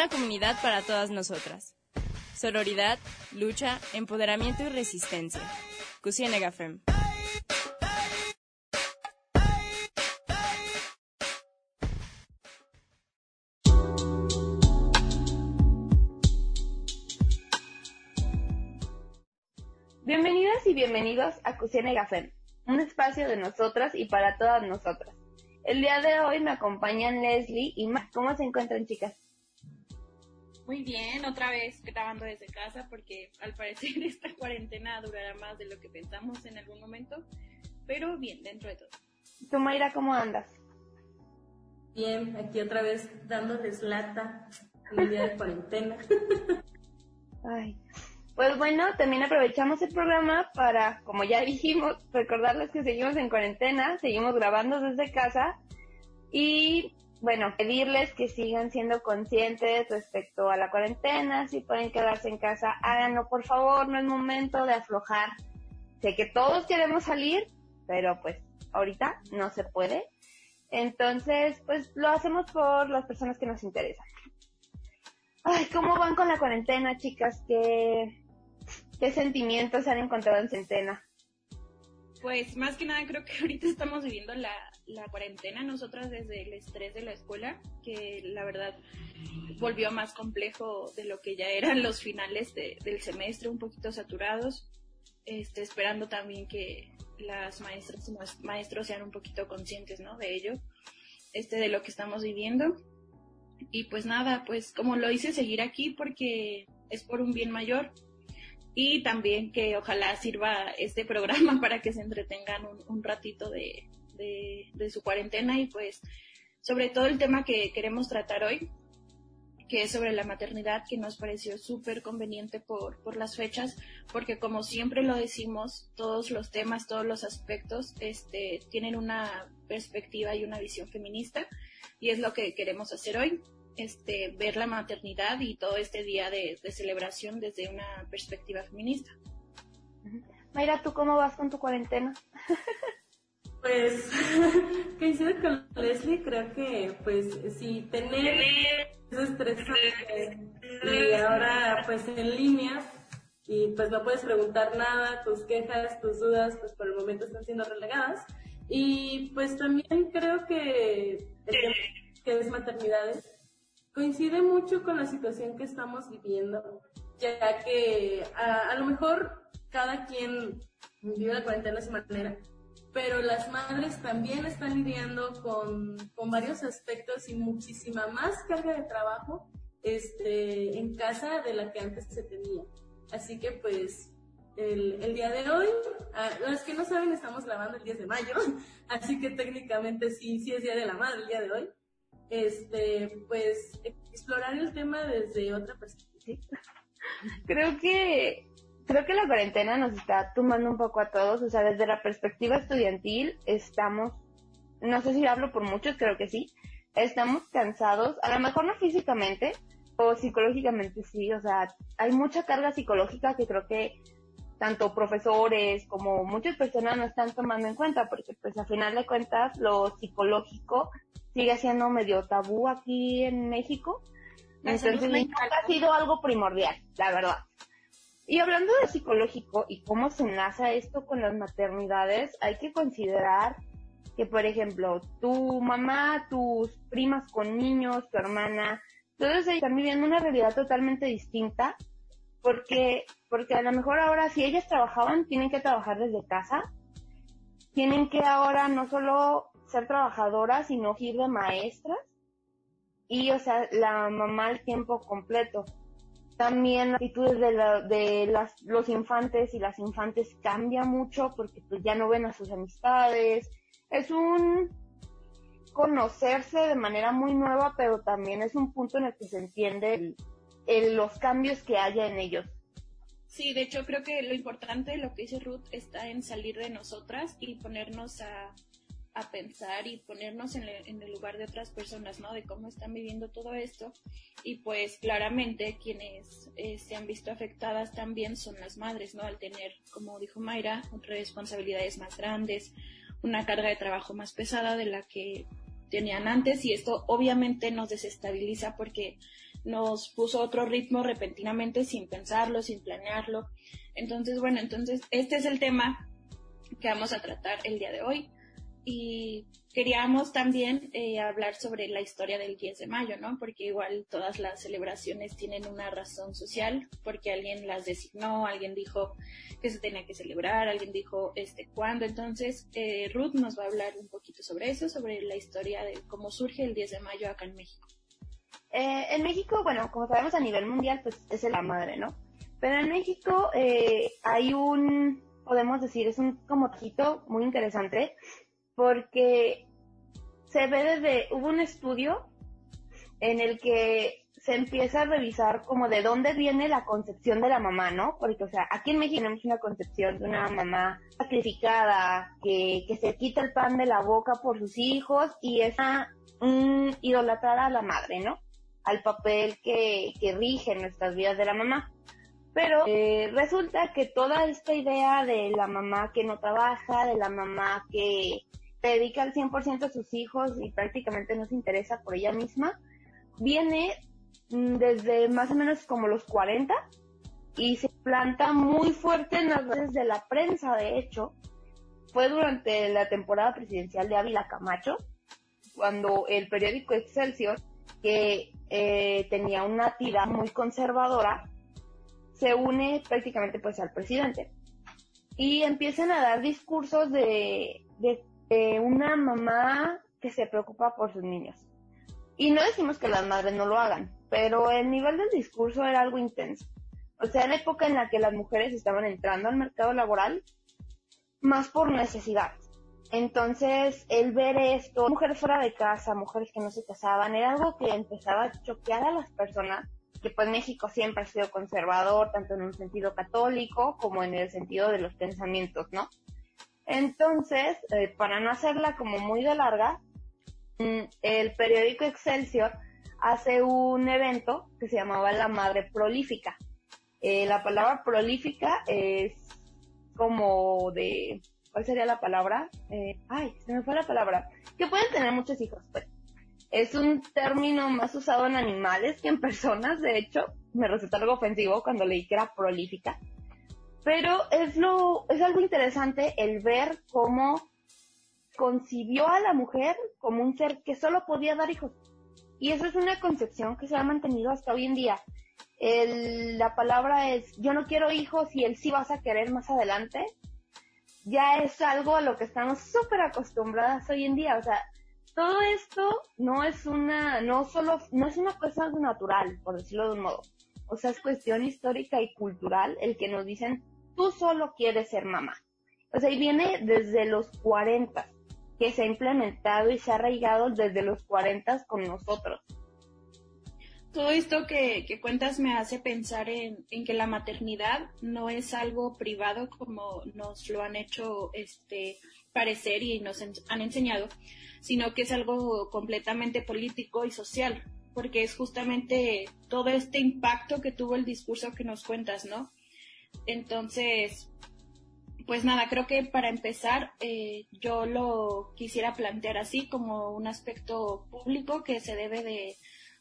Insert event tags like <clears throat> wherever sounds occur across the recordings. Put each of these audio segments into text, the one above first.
Una comunidad para todas nosotras. Sororidad, lucha, empoderamiento y resistencia. Cusienega Fem. Bienvenidas y bienvenidos a Cusienega Fem, un espacio de nosotras y para todas nosotras. El día de hoy me acompañan Leslie y Matt. ¿Cómo se encuentran, chicas? Muy bien, otra vez grabando desde casa porque al parecer <laughs> esta cuarentena durará más de lo que pensamos en algún momento, pero bien, dentro de todo. ¿Tú, Mayra, cómo andas? Bien, aquí otra vez dándoles lata en el día de cuarentena. <laughs> Ay. Pues bueno, también aprovechamos el programa para, como ya dijimos, recordarles que seguimos en cuarentena, seguimos grabando desde casa y bueno, pedirles que sigan siendo conscientes respecto a la cuarentena, si pueden quedarse en casa, háganlo por favor, no es momento de aflojar. Sé que todos queremos salir, pero pues ahorita no se puede. Entonces, pues lo hacemos por las personas que nos interesan. Ay, ¿cómo van con la cuarentena, chicas? ¿Qué, qué sentimientos han encontrado en Centena? Pues más que nada creo que ahorita estamos viviendo la, la cuarentena, nosotras desde el estrés de la escuela, que la verdad volvió más complejo de lo que ya eran los finales del semestre, un poquito saturados, este, esperando también que las maestras y maestros sean un poquito conscientes, ¿no? De ello, este, de lo que estamos viviendo. Y pues nada, pues como lo hice, seguir aquí porque es por un bien mayor y también que ojalá sirva este programa <laughs> para que se entretengan un ratito de, de, su cuarentena y pues sobre todo el tema que queremos tratar hoy, que es sobre la maternidad, que nos pareció súper conveniente por, por las fechas, porque como siempre lo decimos, todos los temas, todos los aspectos este, tienen una perspectiva y una visión feminista, y es lo que queremos hacer hoy, este, ver la maternidad y todo este día de, de celebración desde una perspectiva feminista. Mayra, ¿tú cómo vas con tu cuarentena? <laughs> Pues <laughs> coincido con Leslie, creo que pues sí, tener ese estrés y ahora pues en línea y pues no puedes preguntar nada, tus quejas, tus dudas pues por el momento están siendo relegadas. Y pues también creo que el tema que es maternidades coincide mucho con la situación que estamos viviendo, ya que a, a lo mejor cada quien vive la cuarentena de su manera, pero las madres también están lidiando con, con varios aspectos y muchísima más carga de trabajo este, en casa de la que antes se tenía. Así que pues el, día de hoy, los que no saben, estamos grabando el 10 de mayo, <laughs> así que técnicamente sí, sí es Día de la Madre el día de hoy. Este, pues explorar el tema desde otra perspectiva. Creo que creo que la cuarentena nos está tomando un poco a todos, o sea, desde la perspectiva estudiantil estamos, no sé si hablo por muchos, creo que sí, estamos cansados, a lo mejor no físicamente, o psicológicamente sí, o sea, hay mucha carga psicológica que creo que tanto profesores como muchas personas no están tomando en cuenta, porque pues a final de cuentas lo psicológico sigue siendo medio tabú aquí en México, entonces nunca ha sido algo primordial, la verdad. Y hablando de psicológico y cómo se enlaza esto con las maternidades, hay que considerar que, por ejemplo, tu mamá, tus primas con niños, tu hermana, todos están viviendo una realidad totalmente distinta porque, porque a lo mejor ahora si ellas trabajaban, tienen que trabajar desde casa, tienen que ahora no solo ser trabajadoras, sino ir de maestras. Y, o sea, la mamá al tiempo completo también las actitudes de, de las, los infantes y las infantes cambia mucho porque pues ya no ven a sus amistades. Es un conocerse de manera muy nueva, pero también es un punto en el que se entiende los cambios que haya en ellos. Sí, de hecho creo que lo importante, lo que dice Ruth, está en salir de nosotras y ponernos a pensar y ponernos en, el lugar de otras personas, ¿no? De cómo están viviendo todo esto. Y pues claramente quienes eh, se han visto afectadas también son las madres, ¿no? Al tener, como dijo Mayra, responsabilidades más grandes, una carga de trabajo más pesada de la que tenían antes y esto obviamente nos desestabiliza porque nos puso otro ritmo repentinamente sin pensarlo, sin planearlo. Entonces, bueno, entonces este es el tema que vamos a tratar el día de hoy. Y queríamos también eh, hablar sobre la historia del 10 de mayo, ¿no? Porque igual todas las celebraciones tienen una razón social, porque alguien las designó, alguien dijo que se tenía que celebrar, alguien dijo este cuándo. Entonces, eh, Ruth nos va a hablar un poquito sobre eso, sobre la historia de cómo surge el 10 de mayo acá en México. Eh, en México, bueno, como sabemos a nivel mundial, pues es la madre, ¿no? Pero en México eh, hay un, podemos decir, es un como muy interesante, porque se ve desde, hubo un estudio en el que se empieza a revisar como de dónde viene la concepción de la mamá, ¿no? Porque, o sea, aquí en México tenemos una concepción de una mamá sacrificada, que, que se quita el pan de la boca por sus hijos y es una idolatrada a la madre, ¿no? al papel que, que rige nuestras vidas de la mamá. Pero eh, resulta que toda esta idea de la mamá que no trabaja, de la mamá que dedica al 100% a sus hijos y prácticamente no se interesa por ella misma, viene mm, desde más o menos como los 40 y se planta muy fuerte en las redes de la prensa, de hecho. Fue durante la temporada presidencial de Ávila Camacho, cuando el periódico Excelsior que eh, tenía una tira muy conservadora, se une prácticamente pues al presidente. Y empiezan a dar discursos de, una mamá que se preocupa por sus niños. Y no decimos que las madres no lo hagan, pero el nivel del discurso era algo intenso. O sea, la época en la que las mujeres estaban entrando al mercado laboral, más por necesidad. Entonces, el ver esto, mujeres fuera de casa, mujeres que no se casaban, era algo que empezaba a choquear a las personas, que pues México siempre ha sido conservador, tanto en un sentido católico como en el sentido de los pensamientos, ¿no? Entonces, eh, para no hacerla como muy de larga, mm, el periódico Excelsior hace un evento que se llamaba La Madre Prolífica. Eh, la palabra prolífica es como de ¿cuál sería la palabra? Eh, ay, se me fue la palabra. Que pueden tener muchos hijos, pues. Es un término más usado en animales que en personas, de hecho, me resultó algo ofensivo cuando leí que era prolífica. Pero es lo, es algo interesante el ver cómo concibió a la mujer como un ser que solo podía dar hijos. Y eso es una concepción que se ha mantenido hasta hoy en día. El, la palabra es, yo no quiero hijos y él sí vas a querer más adelante ya es algo a lo que estamos súper acostumbradas hoy en día. O sea, todo esto no es una, no solo, no es una cosa natural, por decirlo de un modo. O sea, es cuestión histórica y cultural el que nos dicen, tú solo quieres ser mamá. O sea, y viene desde los 40, que se ha implementado y se ha arraigado desde los 40 con nosotros todo esto que, cuentas me hace pensar en, que la maternidad no es algo privado como nos lo han hecho este, parecer y nos han enseñado, sino que es algo completamente político y social, porque es justamente todo este impacto que tuvo el discurso que nos cuentas, ¿no? Entonces, pues nada, creo que para empezar eh, yo lo quisiera plantear así como un aspecto público que se debe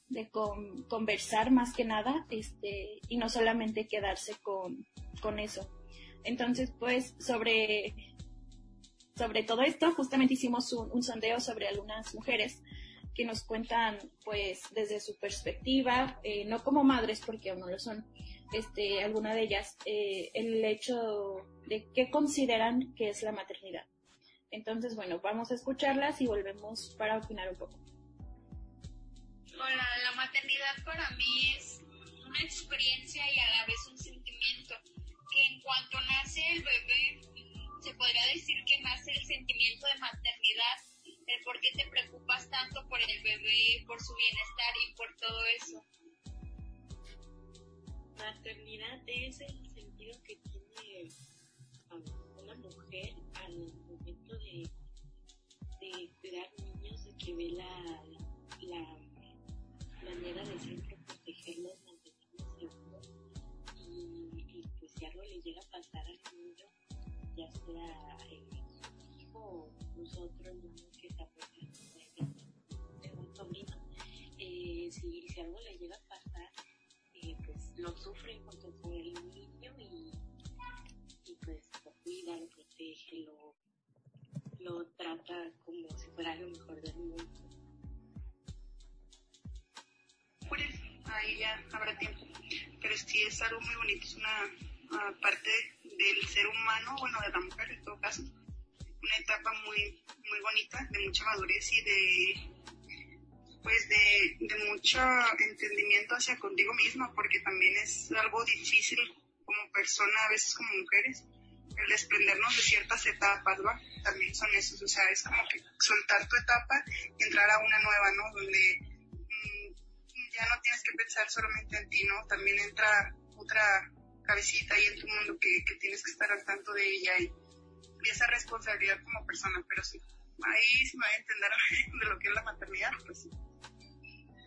de conversar más que nada este, y no solamente quedarse con, con eso. Entonces, pues sobre, sobre todo esto, justamente hicimos un, sondeo sobre algunas mujeres que nos cuentan, pues, desde su perspectiva, eh, no como madres, porque aún no lo son, este, alguna de ellas, eh, el hecho de qué consideran que es la maternidad. Entonces, bueno, vamos a escucharlas y volvemos para opinar un poco la maternidad para mí es una experiencia y a la vez un sentimiento que en cuanto nace el bebé se podría decir que nace el sentimiento de maternidad, el por qué te preocupas tanto por el bebé, por su bienestar y por todo eso. Maternidad es el sentido que tiene una mujer al momento de, de cuidar niños, de que ve la, la manera de siempre protegerlos, mantenerlos seguros y, y, pues si algo le llega a pasar al niño, ya sea eh, su hijo o niños que pues, de un sobrino, eh, si, algo le llega a pasar lo sufre junto con el niño y, pues lo cuida, lo protege, lo, lo trata como si fuera lo mejor del mundo. Pues ahí ya habrá tiempo. Pero sí es algo muy bonito, es una uh, parte del ser humano, bueno, de la mujer en todo caso, una etapa muy, muy bonita, de mucha madurez y de pues de, mucho entendimiento hacia contigo misma, porque también es algo difícil como persona, a veces como mujeres, el desprendernos de ciertas etapas, ¿va? También son esos, o sea, es como que soltar tu etapa y entrar a una nueva, ¿no? Donde mmm, ya no tienes que pensar solamente en ti, ¿no? También entra otra cabecita ahí en tu mundo que, que tienes que estar al tanto de ella y, y esa responsabilidad como persona, pero sí, ahí se me va a entender <laughs> de lo que es la maternidad, pues sí.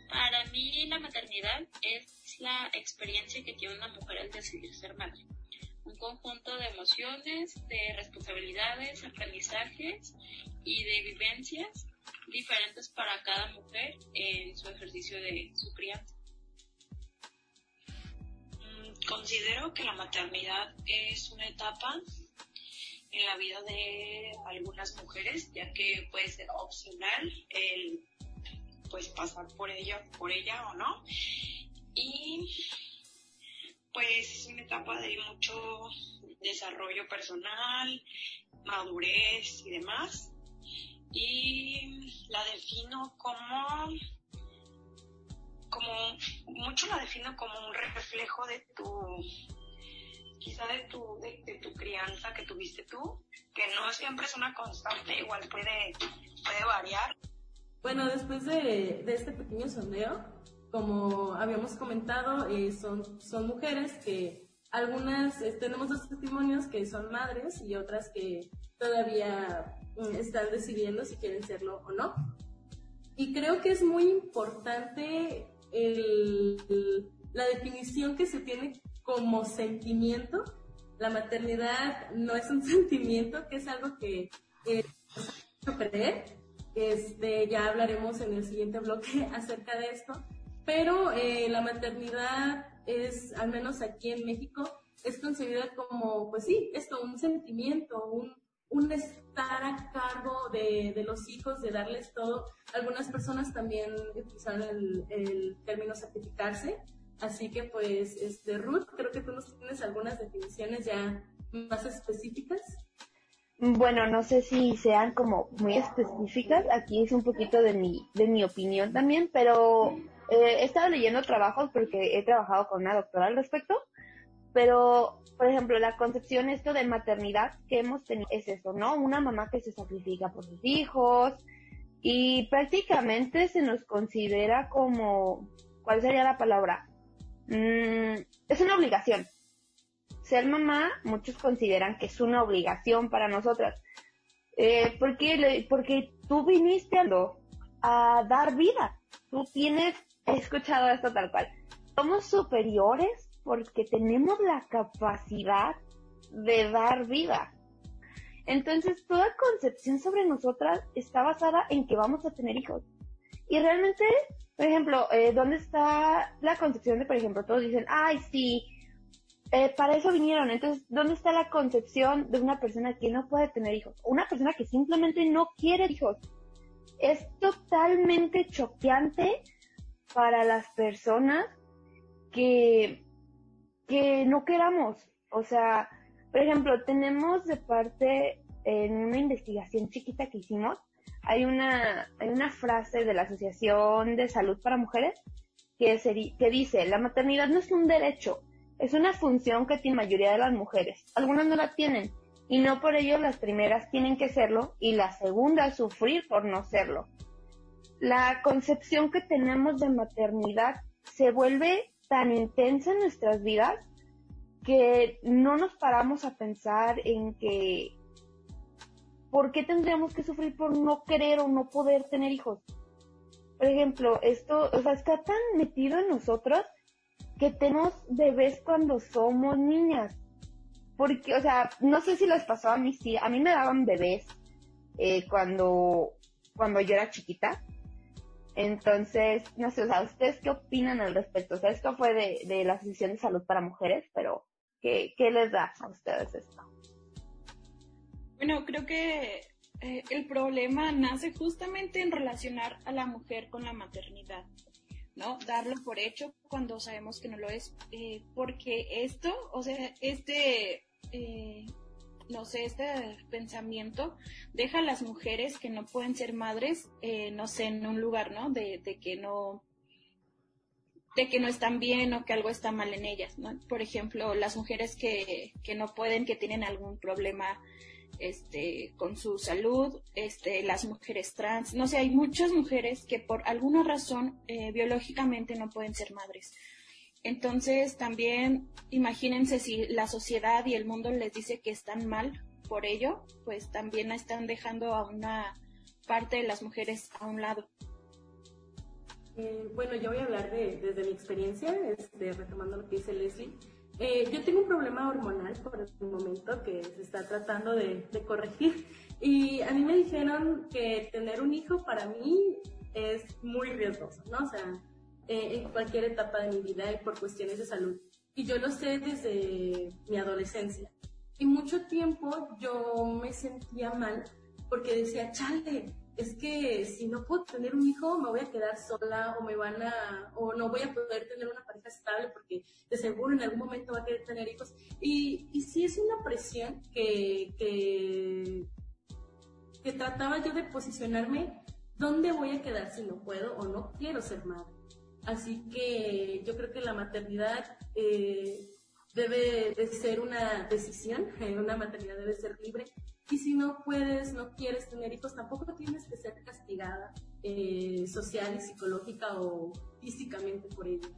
Para mí la maternidad es la experiencia que tiene una mujer al decidir ser madre. Un conjunto de emociones, de responsabilidades, aprendizajes y de vivencias diferentes para cada mujer en su ejercicio de su crianza. Considero que la maternidad es una etapa en la vida de algunas mujeres, ya que puede ser opcional el pues pasar por ella, por ella o no. Y pues es una etapa de mucho desarrollo personal, madurez y demás. Y la defino como, como, mucho la defino como un reflejo de tu, quizá de tu, de, de tu crianza que tuviste tú, que no siempre es una constante, igual puede, puede variar. Bueno, después de, de este pequeño sondeo, como habíamos comentado, eh, son, son mujeres que algunas eh, tenemos dos testimonios que son madres y otras que todavía mm, están decidiendo si quieren serlo o no. Y creo que es muy importante el, el, la definición que se tiene como sentimiento. La maternidad no es un <laughs> sentimiento, que es algo que eh, creer este, ya hablaremos en el siguiente bloque <laughs> acerca de esto. Pero eh, la maternidad es, al menos aquí en México, es concebida como, pues sí, esto, un sentimiento, un, un estar a cargo de, de, los hijos, de darles todo. Algunas personas también utilizaron el, el término sacrificarse. Así que pues, este, Ruth, creo que tú nos tienes algunas definiciones ya más específicas. Bueno, no sé si sean como muy específicas, aquí es un poquito de mi, de mi opinión también, pero eh, he estado leyendo trabajos porque he trabajado con una doctora al respecto, pero, por ejemplo, la concepción esto de maternidad que hemos tenido es eso, ¿no? Una mamá que se sacrifica por sus hijos y prácticamente se nos considera como, ¿cuál sería la palabra? Mm, es una obligación, ser mamá, muchos consideran que es una obligación para nosotras. Eh, porque, porque tú viniste a, a dar vida. Tú tienes, he escuchado esto tal cual. Somos superiores porque tenemos la capacidad de dar vida. Entonces, toda concepción sobre nosotras está basada en que vamos a tener hijos. Y realmente, por ejemplo, eh, ¿dónde está la concepción de, por ejemplo, todos dicen, ay, sí, eh, para eso vinieron. Entonces, ¿dónde está la concepción de una persona que no puede tener hijos? Una persona que simplemente no quiere hijos. Es totalmente choqueante para las personas que, que no queramos. O sea, por ejemplo, tenemos de parte en una investigación chiquita que hicimos, hay una, hay una frase de la Asociación de Salud para Mujeres que, que dice, la maternidad no es un derecho, es una función que tiene la mayoría de las mujeres. Algunas no la tienen y no por ello las primeras tienen que serlo y las segundas sufrir por no serlo. La concepción que tenemos de maternidad se vuelve tan intensa en nuestras vidas que no nos paramos a pensar en que ¿por qué tendríamos que sufrir por no querer o no poder tener hijos? Por ejemplo, esto, o sea, está tan metido en nosotros que tenemos bebés cuando somos niñas. Porque, o sea, no sé si les pasó a mí, sí, a mí me daban bebés eh, cuando, cuando yo era chiquita. Entonces, no sé, o sea, ¿ustedes qué opinan al respecto? O sea, esto fue de, de la Asociación de Salud para Mujeres, pero ¿qué, qué les da a ustedes esto? Bueno, creo que eh, el problema nace justamente en relacionar a la mujer con la maternidad, ¿no? Darlo por hecho cuando sabemos que no lo es, eh, porque esto, o sea, este, eh, no sé, este pensamiento deja a las mujeres que no pueden ser madres, no sé, en un lugar, ¿no? De, de que no, de que no están bien o que algo está mal en ellas, ¿no? Por ejemplo, las mujeres que, que no pueden, que tienen algún problema este, con su salud, este, las mujeres trans, no sé, hay muchas mujeres que por alguna razón eh, biológicamente no pueden ser madres. Entonces también imagínense si la sociedad y el mundo les dice que están mal por ello, pues también están dejando a una parte de las mujeres a un lado. Eh, bueno, yo voy a hablar de, desde mi experiencia, este, retomando lo que dice Leslie. Eh, yo tengo un problema hormonal por el momento que se está tratando de, corregir y a mí me dijeron que tener un hijo para mí es muy riesgoso, ¿no? O sea, eh, en cualquier etapa de mi vida y por cuestiones de salud. Y yo lo sé desde mi adolescencia. Y mucho tiempo yo me sentía mal porque decía, chale, es que si no puedo tener un hijo me voy a quedar sola o me van a o no voy a poder tener una pareja estable porque de seguro en algún momento va a querer tener hijos. Y, y sí es una presión que, que trataba yo de posicionarme dónde voy a quedar si no puedo o no quiero ser madre. Así que yo creo que la maternidad eh, debe de ser una decisión <laughs> una maternidad debe ser libre y si no puedes, no quieres tener hijos, tampoco tienes que ser castigada eh, social y psicológica o físicamente por ello.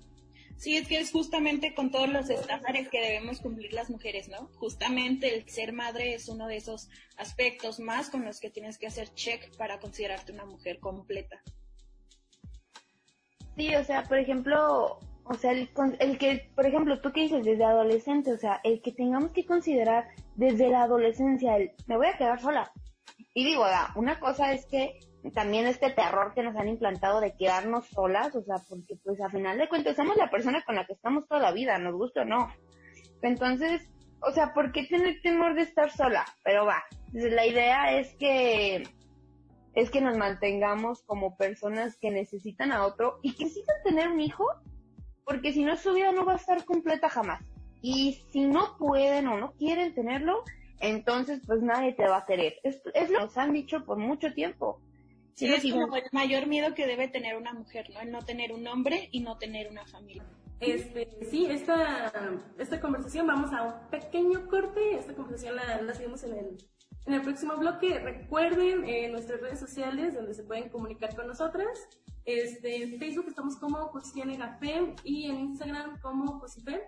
Sí, es que es justamente con todos los estándares que debemos cumplir las mujeres, ¿no? Justamente el ser madre es uno de esos aspectos más con los que tienes que hacer check para considerarte una mujer completa. Sí, o sea, por ejemplo, o sea, el, el, que, por ejemplo, tú que dices desde adolescente, o sea, el que tengamos que considerar desde la adolescencia el, me voy a quedar sola. Y digo, una cosa es que también este terror que nos han implantado de quedarnos solas, o sea, porque pues a final de cuentas somos la persona con la que estamos toda la vida, nos gusta o no. Entonces, o sea, ¿por qué tener temor de estar sola? Pero va, la idea es que es que nos mantengamos como personas que necesitan a otro y que necesitan tener un hijo porque si no su vida no va a estar completa jamás. Y si no pueden o no quieren tenerlo, entonces pues nadie te va a querer. Es, es lo que nos han dicho por mucho tiempo. Sí, es como el mayor miedo que debe tener una mujer, ¿no? El no tener un hombre y no tener una familia. Este, sí, esta, esta conversación, vamos a un pequeño corte, esta conversación la, la seguimos en el, en el próximo bloque. Recuerden eh, nuestras redes sociales donde se pueden comunicar con nosotras. Este, en Facebook estamos como Coscienegafem y en Instagram como Cosifem.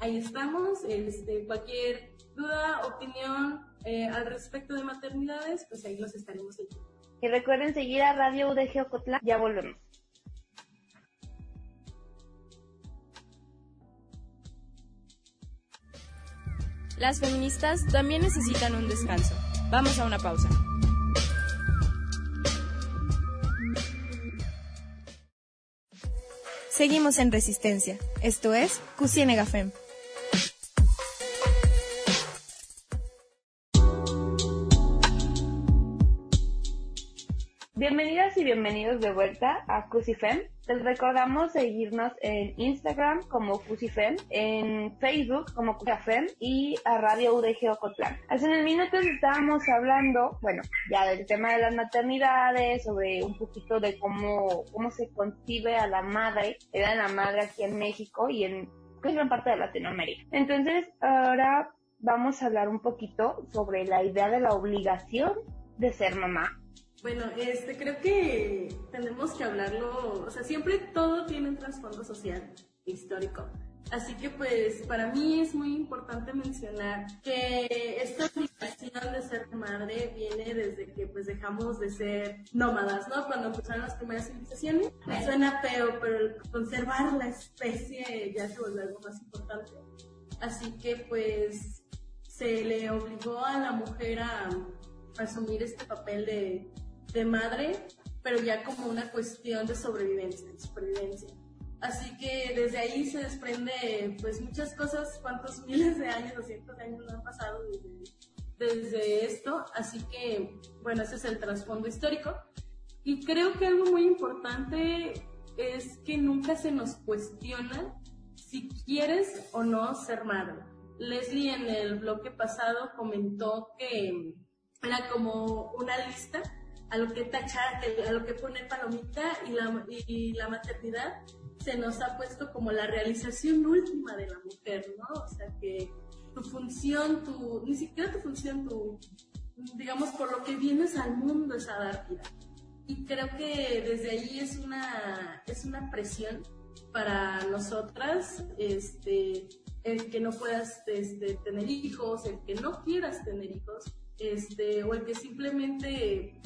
Ahí estamos. Este, cualquier duda, opinión eh, al respecto de maternidades, pues ahí los estaremos leyendo. Y recuerden seguir a Radio UDG Ocotlán. Ya volvemos. Las feministas también necesitan un descanso. Vamos a una pausa. Seguimos en Resistencia. Esto es Cusienega Fem. Bienvenidas y bienvenidos de vuelta a Cusifem. Les recordamos seguirnos en Instagram como Cusifem, en Facebook como Cusifem y a Radio UDG Ocotlán. Hace unos minutos estábamos hablando, bueno, ya del tema de las maternidades, sobre un poquito de cómo, cómo se concibe a la madre, era la madre aquí en México y en gran parte de Latinoamérica. Entonces, ahora vamos a hablar un poquito sobre la idea de la obligación de ser mamá bueno, este, creo que tenemos que hablarlo, o sea, siempre todo tiene un trasfondo social, histórico. Así que pues para mí es muy importante mencionar que esta obligación de ser madre viene desde que pues dejamos de ser nómadas, ¿no? Cuando empezaron las primeras civilizaciones. Suena feo, pero conservar la especie ya se vuelve algo más importante. Así que pues se le obligó a la mujer a asumir este papel de de madre pero ya como una cuestión de sobrevivencia, de supervivencia. Así que desde ahí se desprende pues muchas cosas, cuántos <laughs> miles de años o cientos de años han pasado desde, desde esto. Así que bueno, ese es el trasfondo histórico. Y creo que algo muy importante es que nunca se nos cuestiona si quieres o no ser madre. Leslie en el bloque pasado comentó que era como una lista a lo que tachar, a lo que pone palomita y la, y la maternidad se nos ha puesto como la realización última de la mujer, ¿no? O sea que tu función, tu, ni siquiera tu función, tu, digamos, por lo que vienes al mundo es a dar vida. Y creo que desde ahí es una, es una presión para nosotras, este, el que no puedas este, tener hijos, el que no quieras tener hijos, este, o el que simplemente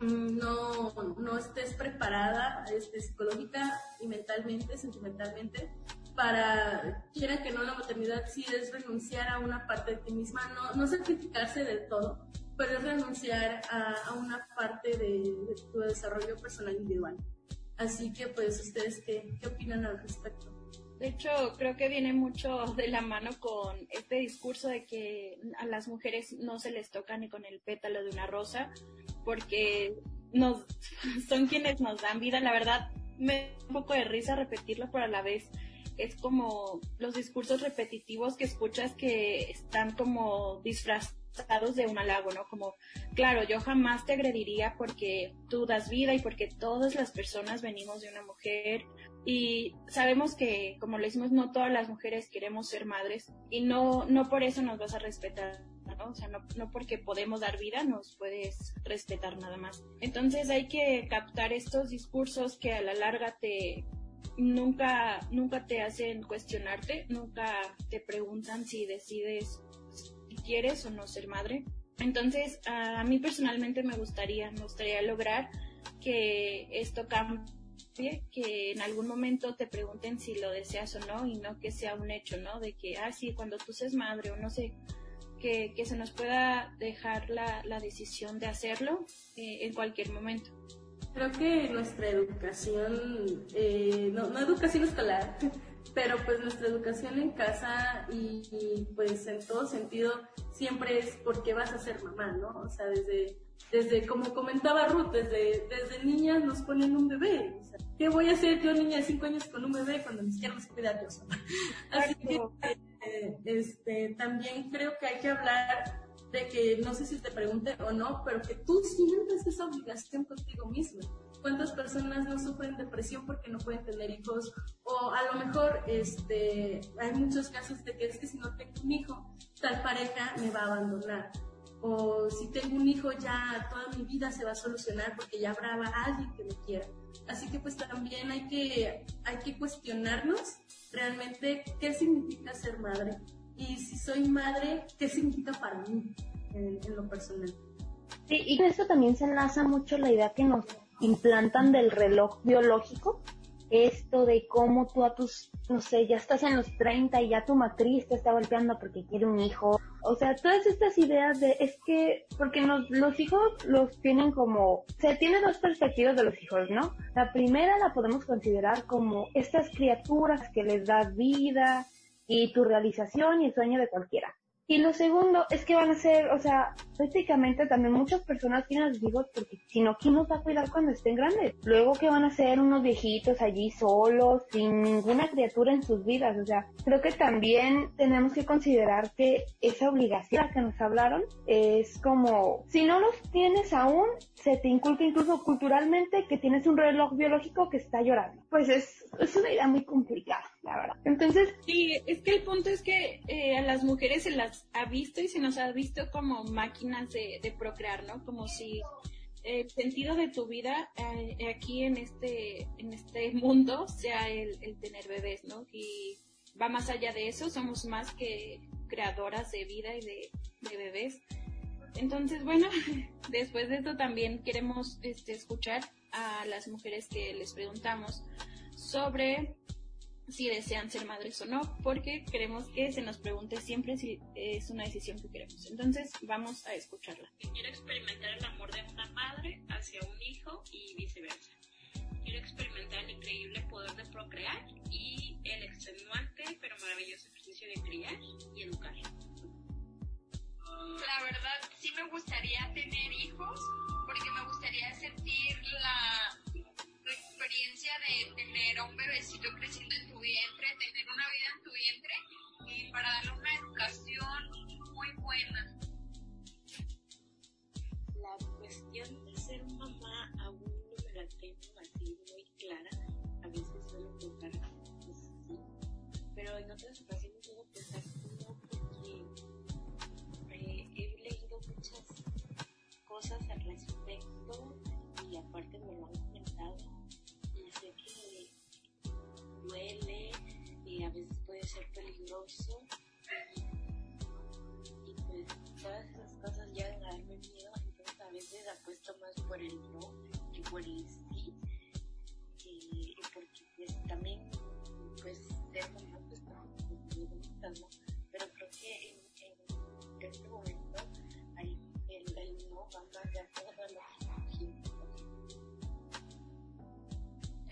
no, no estés preparada este, psicológica y mentalmente, sentimentalmente, para, quiera que no, la maternidad sí es renunciar a una parte de ti misma, no, no sacrificarse del todo, pero es renunciar a, una parte de, tu desarrollo personal individual. Así que, pues, ¿ustedes qué, qué opinan al respecto? De hecho, creo que viene mucho de la mano con este discurso de que a las mujeres no se les toca ni con el pétalo de una rosa, porque nos, <laughs> son quienes nos dan vida. La verdad, me da un poco de risa repetirlo, pero a la vez es como los discursos repetitivos que escuchas que están como disfrazados de un halago, ¿no? Como, claro, yo jamás te agrediría porque tú das vida y porque todas las personas venimos de una mujer y sabemos que, como le decimos, no todas las mujeres queremos ser madres y no, no por eso nos vas a respetar. ¿No? O sea, no, porque podemos dar vida nos puedes respetar nada más. Entonces hay que captar estos discursos que a la larga te, nunca, nunca te hacen cuestionarte, nunca te preguntan si decides quieres o no ser madre. Entonces, a mí personalmente me gustaría, me gustaría lograr que esto cambie, que en algún momento te pregunten si lo deseas o no y no que sea un hecho, ¿no? De que, ah, sí, cuando tú seas madre o no sé, que, que se nos pueda dejar la, la decisión de hacerlo eh, en cualquier momento. Creo que nuestra educación, eh, no, no educación escolar, <laughs> pero pues nuestra educación en casa y, pues en todo sentido siempre es porque vas a ser mamá, ¿no? O sea, desde, desde como comentaba Ruth, desde, desde niñas nos ponen un bebé. O sea, ¿Qué voy a hacer yo niña de 5 años con un bebé cuando ni siquiera me cuidar yo <laughs> Así que eh, este, también creo que hay que hablar de que, no sé si te pregunte o no, pero que tú sientes esa obligación contigo misma. Cuántas personas no sufren depresión porque no pueden tener hijos o a lo mejor este hay muchos casos de que es que si no tengo un hijo tal pareja me va a abandonar. O si tengo un hijo ya toda mi vida se va a solucionar porque ya habrá alguien que me quiera. Así que pues también hay que hay que cuestionarnos realmente qué significa ser madre y si soy madre qué significa para mí en, lo personal Sí, y eso también se enlaza mucho la idea que nos implantan del reloj biológico, esto de cómo tú a tus, no sé, ya estás en los 30 y ya tu matriz te está golpeando porque quiere un hijo. O sea, todas estas ideas de, es que, porque los hijos los tienen como, se tiene dos perspectivas de los hijos, ¿no? La primera la podemos considerar como estas criaturas que les das vida y tu realización y el sueño de cualquiera. Y lo segundo es que van a ser, o sea, prácticamente también muchas personas tienen los hijos porque si no, ¿quién nos va a cuidar cuando estén grandes? Luego que van a ser unos viejitos allí solos, sin ninguna criatura en sus vidas. O sea, creo que también tenemos que considerar que esa obligación que nos hablaron es como, si no los tienes aún, se te inculca incluso culturalmente que tienes un reloj biológico que está llorando. Pues es, es una idea muy complicada, la verdad. Entonces... Sí, es que el punto es que eh, a las mujeres se las ha visto y se nos ha visto como máquinas de, procrear, ¿no? Como si el sentido de tu vida eh, aquí en este, en este mundo sea el, tener bebés, ¿no? Y va más allá de eso, somos más que creadoras de vida y de, bebés. Entonces, bueno, <laughs> después de esto también queremos este, escuchar a las mujeres que les preguntamos sobre si desean ser madres o no, porque queremos que se nos pregunte siempre si es una decisión que queremos. Entonces, vamos a escucharla. Quiero experimentar el amor de una madre hacia un hijo y viceversa. Quiero experimentar el increíble poder de procrear y el extenuante pero maravilloso ejercicio de criar y educar. Bebecito creciendo en tu vientre, tener una vida en tu vientre y para darle una educación muy buena. Ser peligroso y, y pues todas esas cosas llegan a darme miedo entonces a veces apuesto más por el no que por el sí y, y porque pues también pues ser mamá pues también ¿no? pero creo que en, este momento ahí el, el no va más de acuerdo a lo que.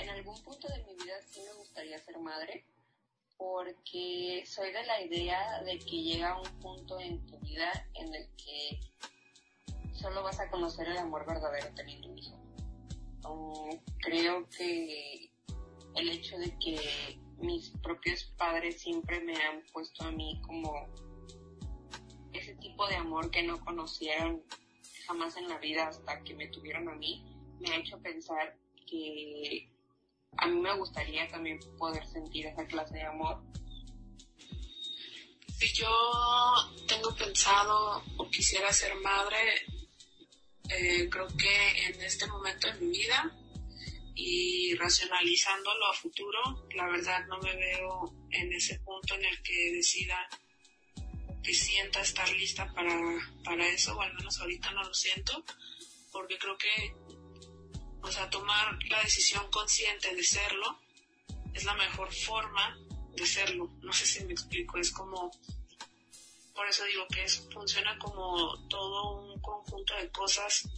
En algún punto de mi vida sí me gustaría ser madre, porque soy de la idea de que llega un punto en tu vida en el que solo vas a conocer el amor verdadero teniendo un hijo. Um, creo que el hecho de que mis propios padres siempre me han puesto a mí como ese tipo de amor que no conocieron jamás en la vida hasta que me tuvieron a mí, me ha hecho pensar que a mí me gustaría también poder sentir esa clase de amor. Si yo tengo pensado o quisiera ser madre, eh, creo que en este momento de mi vida y racionalizándolo a futuro, la verdad no me veo en ese punto en el que decida que sienta estar lista para, para eso, o al menos ahorita no lo siento, porque creo que, o sea, tomar la decisión consciente de serlo es la mejor forma de serlo. No sé si me explico, es como, por eso digo que es, funciona como todo un conjunto de cosas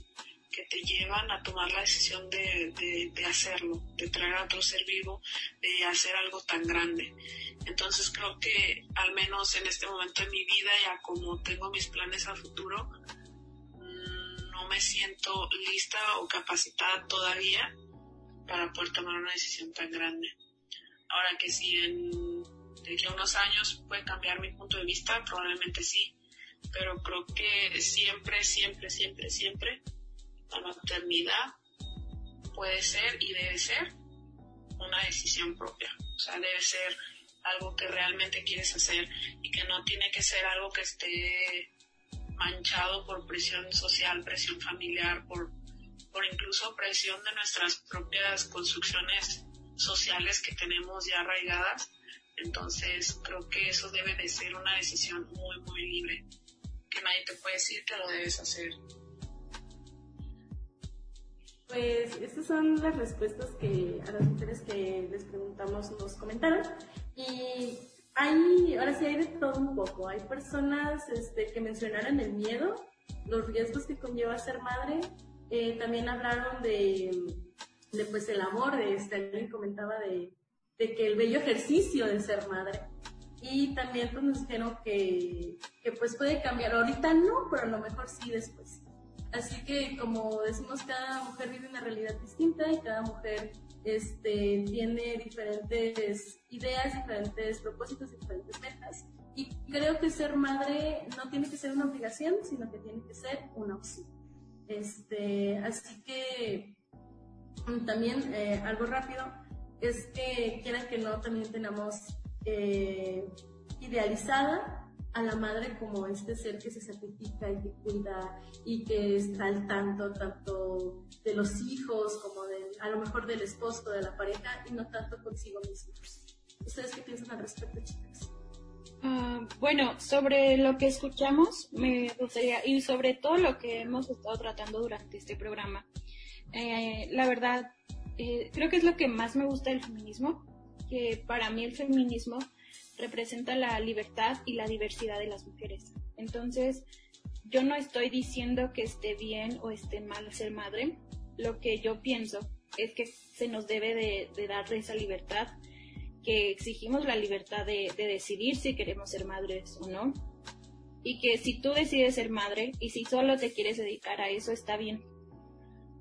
que te llevan a tomar la decisión de, de, de, hacerlo, de traer a otro ser vivo, de hacer algo tan grande. Entonces creo que al menos en este momento de mi vida, ya como tengo mis planes a futuro, no me siento lista o capacitada todavía para poder tomar una decisión tan grande. Ahora que si en de que unos años puede cambiar mi punto de vista, probablemente sí, pero creo que siempre, siempre, siempre, siempre la maternidad puede ser y debe ser una decisión propia. O sea, debe ser algo que realmente quieres hacer y que no tiene que ser algo que esté manchado por presión social, presión familiar, por, por incluso presión de nuestras propias construcciones sociales que tenemos ya arraigadas. Entonces creo que eso debe de ser una decisión muy, muy libre, que nadie te puede decir que lo debes hacer. Pues estas son las respuestas que a las mujeres que les preguntamos nos comentaron. Y hay, ahora sí hay de todo un poco. Hay personas este, que mencionaron el miedo, los riesgos que conlleva ser madre. Eh, también hablaron de, de, pues el amor, de este, alguien comentaba de, de que el bello ejercicio de ser madre. Y también pues, nos dijeron que, que pues puede cambiar. Ahorita no, pero a lo mejor sí después. Así que, como decimos, cada mujer vive una realidad distinta y cada mujer este, tiene diferentes ideas, diferentes propósitos, diferentes metas. Y creo que ser madre no tiene que ser una obligación, sino que tiene que ser una opción. Este, así que también eh, algo rápido es que quieran que no, también tenemos eh, idealizada a la madre como este ser que se sacrifica y que cuida y que está al tanto tanto de los hijos como de, a lo mejor del esposo, de la pareja y no tanto consigo mismos. ¿Ustedes qué piensan al respecto, chicas? Uh, bueno, sobre lo que escuchamos, me gustaría, y sobre todo lo que hemos estado tratando durante este programa, eh, la verdad, eh, creo que es lo que más me gusta del feminismo, que para mí el feminismo representa la libertad y la diversidad de las mujeres. Entonces, yo no estoy diciendo que esté bien o esté mal ser madre. Lo que yo pienso es que se nos debe de, de dar esa libertad, que exigimos la libertad de, de decidir si queremos ser madres o no. Y que si tú decides ser madre y si solo te quieres dedicar a eso, está bien.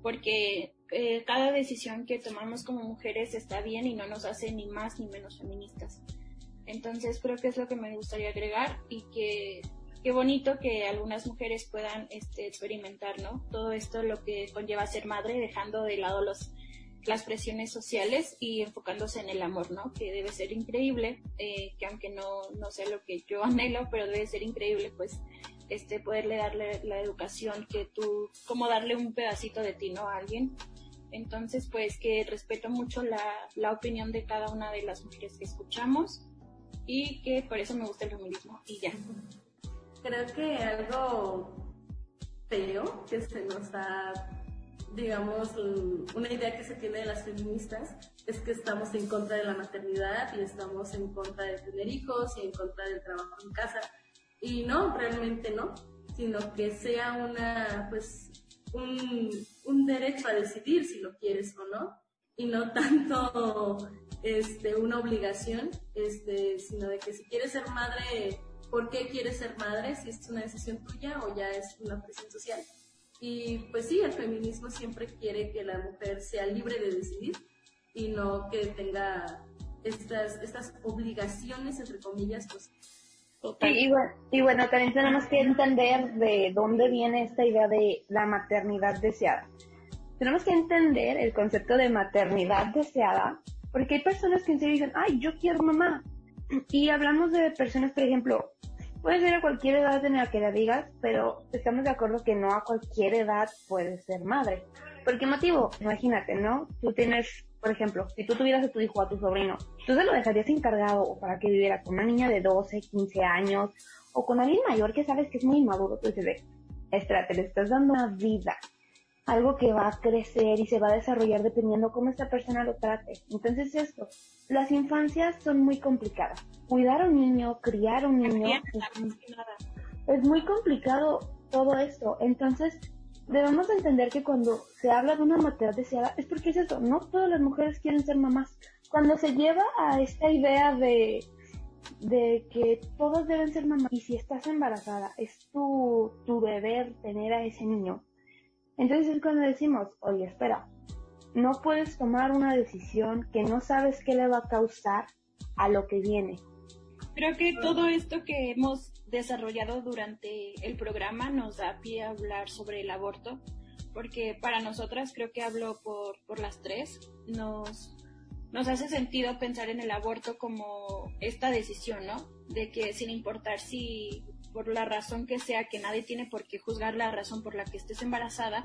Porque eh, cada decisión que tomamos como mujeres está bien y no nos hace ni más ni menos feministas. Entonces creo que es lo que me gustaría agregar y que qué bonito que algunas mujeres puedan este, experimentar, ¿no? Todo esto lo que conlleva ser madre, dejando de lado los, las presiones sociales y enfocándose en el amor, ¿no? Que debe ser increíble, eh, que aunque no, no sea lo que yo <laughs> anhelo, pero debe ser increíble, pues, este, poderle darle la educación que tú, como darle un pedacito de ti, ¿no? A alguien. Entonces, pues, que respeto mucho la, la opinión de cada una de las mujeres que escuchamos y que por eso me gusta el feminismo y ya. Creo que algo feo que se nos ha, digamos, una idea que se tiene de las feministas es que estamos en contra de la maternidad y estamos en contra de tener hijos y en contra del trabajo en casa. Y no, realmente no, sino que sea una, pues, un, un derecho a decidir si lo quieres o no y no tanto este, una obligación, este, sino de que si quieres ser madre, ¿por qué quieres ser madre? Si es una decisión tuya o ya es una presión social. Y pues sí, el feminismo siempre quiere que la mujer sea libre de decidir y no que tenga estas, estas obligaciones, entre comillas, pues. Y, bueno, y bueno, también tenemos que entender de dónde viene esta idea de la maternidad deseada. Tenemos que entender el concepto de maternidad deseada porque hay personas que en serio dicen, ay, yo quiero mamá. <clears throat> Y hablamos de personas, por ejemplo, puede ser a cualquier edad en la que la digas, pero estamos de acuerdo que no a cualquier edad puedes ser madre. ¿Por qué motivo? Imagínate, ¿no? Tú tienes, por ejemplo, si tú tuvieras a tu hijo o a tu sobrino, tú se lo dejarías encargado para que viviera con una niña de 12, 15 años o con alguien mayor que sabes que es muy inmaduro. Tú dices, espérate, le estás dando una vida algo que va a crecer y se va a desarrollar dependiendo cómo esta persona lo trate. Entonces esto, las infancias son muy complicadas. Cuidar a un niño, criar a un niño, es, muy complicado todo esto. Entonces debemos entender que cuando se habla de una maternidad deseada es porque es eso, no todas las mujeres quieren ser mamás. Cuando se lleva a esta idea de de que todos deben ser mamás y si estás embarazada es tu, tu deber tener a ese niño entonces es cuando decimos, oye, espera, no puedes tomar una decisión que no sabes qué le va a causar a lo que viene. Creo que todo esto que hemos desarrollado durante el programa nos da pie a hablar sobre el aborto, porque para nosotras, creo que hablo por, por las tres, nos, nos hace sentido pensar en el aborto como esta decisión, ¿no? De que sin importar si por la razón que sea, que nadie tiene por qué juzgar la razón por la que estés embarazada,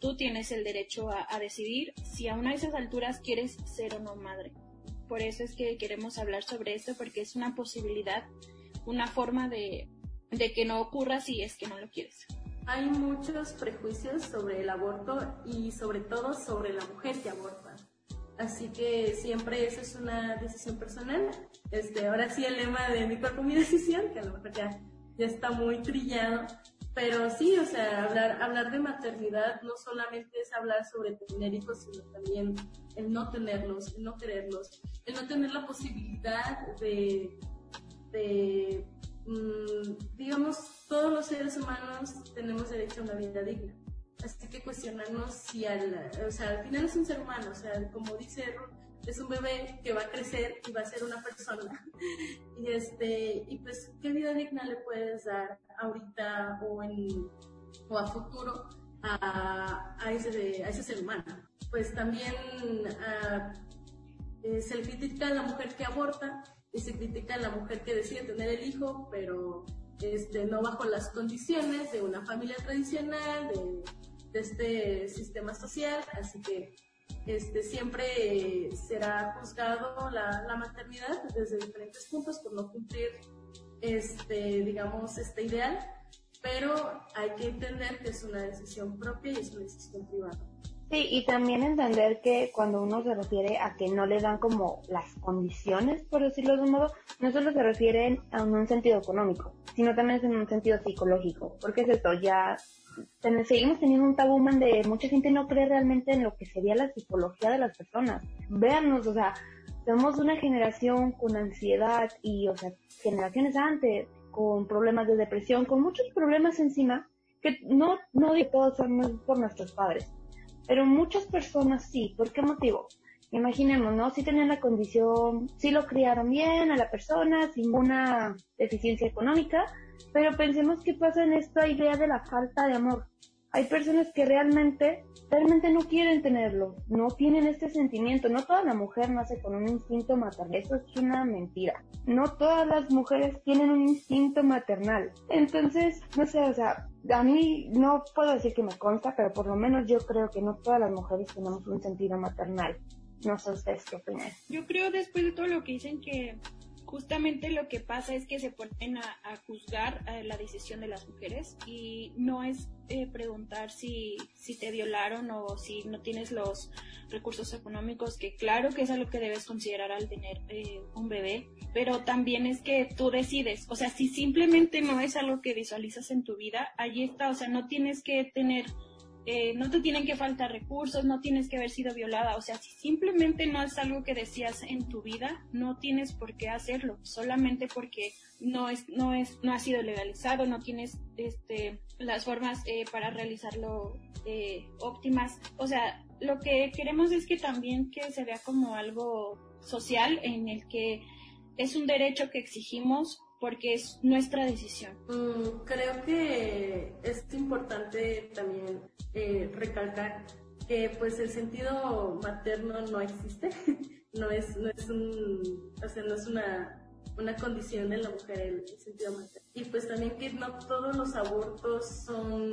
tú tienes el derecho a, decidir si a una de esas alturas quieres ser o no madre. Por eso es que queremos hablar sobre esto, porque es una posibilidad, una forma de, de que no ocurra si es que no lo quieres. Hay muchos prejuicios sobre el aborto y sobre todo sobre la mujer que aborta. Así que siempre eso es una decisión personal. Este, ahora sí el lema de mi cuerpo, mi decisión, que a lo mejor ya ya está muy trillado. Pero sí, o sea, hablar, hablar de maternidad no solamente es hablar sobre tener hijos, sino también el no tenerlos, el no quererlos, el no tener la posibilidad de, mm, digamos, todos los seres humanos tenemos derecho a una vida digna. Así que cuestionarnos si al, o sea, al final es un ser humano, o sea, como dice Ruth, es un bebé que va a crecer y va a ser una persona. <laughs> y este, y pues, ¿qué vida digna le puedes dar ahorita o en, o a futuro a, a, ese, a ese ser humano? Pues también uh, se critica a la mujer que aborta y se critica a la mujer que decide tener el hijo, pero este, no bajo las condiciones de una familia tradicional, de, de este sistema social, así que este, siempre será juzgado la, la, maternidad desde diferentes puntos por no cumplir, este, digamos, este ideal, pero hay que entender que es una decisión propia y es una decisión privada. Sí, y también entender que cuando uno se refiere a que no le dan como las condiciones, por decirlo de un modo, no solo se refieren a un sentido económico, sino también en un sentido psicológico. Porque es esto, ya seguimos teniendo un tabú de mucha gente no cree realmente en lo que sería la psicología de las personas. Véanos, o sea, somos una generación con ansiedad y, o sea, generaciones antes con problemas de depresión, con muchos problemas encima, que no, no de todos son por nuestros padres, pero muchas personas sí. ¿Por qué motivo? Imaginemos, ¿no? Si tenían la condición, si lo criaron bien a la persona, sin ninguna deficiencia económica, pero pensemos qué pasa en esta idea de la falta de amor. Hay personas que realmente, realmente no quieren tenerlo, no tienen este sentimiento. No toda la mujer nace con un instinto maternal, eso es una mentira. No todas las mujeres tienen un instinto maternal. Entonces, no sé, o sea, a mí no puedo decir que me consta, pero por lo menos yo creo que no todas las mujeres tenemos un sentido maternal. No sé ustedes qué opinan. Yo creo después de todo lo que dicen que justamente lo que pasa es que se ponen a, juzgar eh, la decisión de las mujeres y no es eh, preguntar si, si te violaron o si no tienes los recursos económicos, que claro que es algo que debes considerar al tener eh, un bebé, pero también es que tú decides, o sea, si simplemente no es algo que visualizas en tu vida, allí está, o sea, no tienes que tener eh, no te tienen que faltar recursos, no tienes que haber sido violada, o sea, si simplemente no es algo que decías en tu vida, no tienes por qué hacerlo, solamente porque no es, no es, no ha sido legalizado, no tienes, este, las formas eh, para realizarlo eh, óptimas, o sea, lo que queremos es que también que se vea como algo social en el que es un derecho que exigimos porque es nuestra decisión. Mm, creo que es importante también eh, recalcar que pues el sentido materno no existe, <laughs> no es, no es un, o sea, no es una, una condición de la mujer el, sentido materno. Y pues también que no todos los abortos son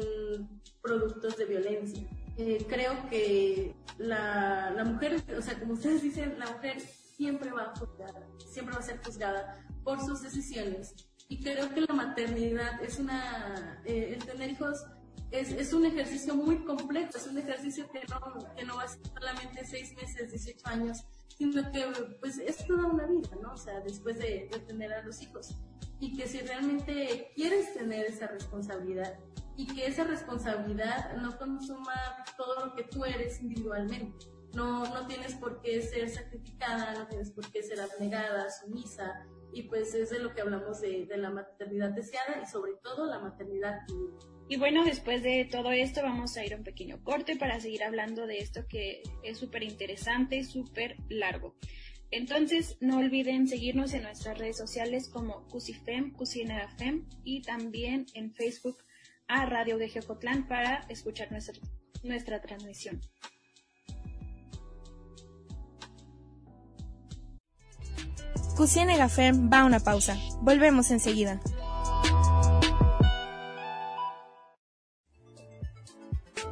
productos de violencia. Eh, creo que la, la mujer, o sea, como ustedes dicen, la mujer siempre va a ser juzgada por sus decisiones. Y creo que la maternidad es una, eh, el tener hijos es, es, un ejercicio muy complejo, es un ejercicio que no, que no va a ser solamente seis meses, 18 años, sino que pues es toda una vida, ¿no? O sea, después de, de tener a los hijos. Y que si realmente quieres tener esa responsabilidad y que esa responsabilidad no consuma todo lo que tú eres individualmente. No, no tienes por qué ser sacrificada, no tienes por qué ser abnegada, sumisa, y pues es de lo que hablamos de, la maternidad deseada y sobre todo la maternidad Y bueno, después de todo esto vamos a ir a un pequeño corte para seguir hablando de esto que es súper interesante, súper largo. Entonces, no olviden seguirnos en nuestras redes sociales como Cusifem, Cusinera y también en Facebook a Radio de Geocotlán para escuchar nuestra, nuestra transmisión. Cusiene Café va a una pausa. Volvemos enseguida.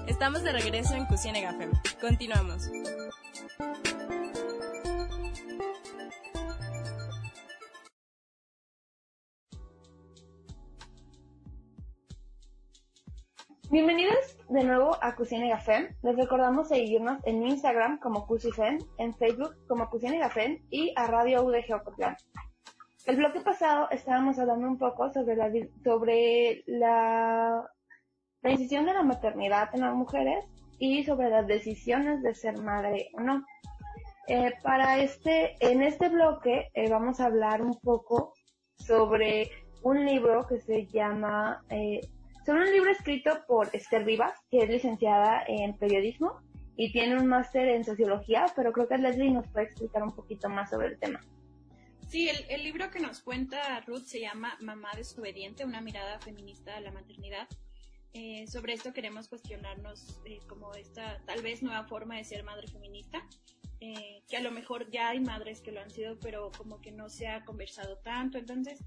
Estamos de regreso en Cusiene Café. Continuamos. Bienvenidos de nuevo a y Café. Les recordamos seguirnos en Instagram como Cusifen, en Facebook como Cocina y a Radio UDG Ocotlán. El bloque pasado estábamos hablando un poco sobre la, sobre la, decisión de la maternidad en las mujeres y sobre las decisiones de ser madre o no. Eh, para este, en este bloque eh, vamos a hablar un poco sobre un libro que se llama eh, son un libro escrito por Esther Rivas, que es licenciada en periodismo y tiene un máster en sociología, pero creo que Leslie nos puede explicar un poquito más sobre el tema. Sí, el, libro que nos cuenta Ruth se llama Mamá desobediente, una mirada feminista a la maternidad. Eh, sobre esto queremos cuestionarnos eh, como esta tal vez nueva forma de ser madre feminista, eh, que a lo mejor ya hay madres que lo han sido, pero como que no se ha conversado tanto. Entonces,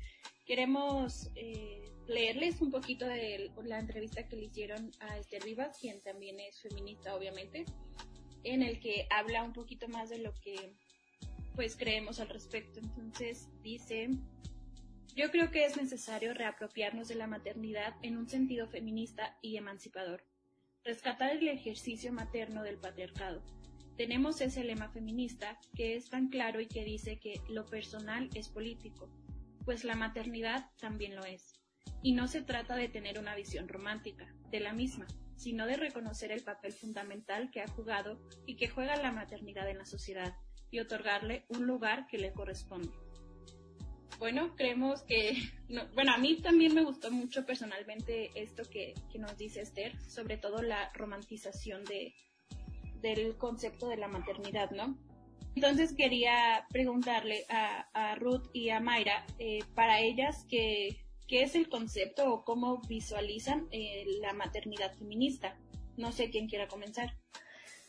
queremos eh, leerles un poquito de la entrevista que le hicieron a Esther Rivas, quien también es feminista, obviamente, en el que habla un poquito más de lo que pues creemos al respecto. Entonces dice, yo creo que es necesario reapropiarnos de la maternidad en un sentido feminista y emancipador. rescatar el ejercicio materno del patriarcado. Tenemos ese lema feminista que es tan claro y que dice que lo personal es político, pues la maternidad también lo es. Y no se trata de tener una visión romántica de la misma, sino de reconocer el papel fundamental que ha jugado y que juega la maternidad en la sociedad y otorgarle un lugar que le corresponde. Bueno, creemos que, bueno, a mí también me gustó mucho personalmente esto que, nos dice Esther, sobre todo la romantización de, del concepto de la maternidad, ¿no? Entonces quería preguntarle a, Ruth y a Mayra, eh, para ellas, ¿qué, ¿qué, es el concepto o cómo visualizan eh, la maternidad feminista? No sé quién quiera comenzar.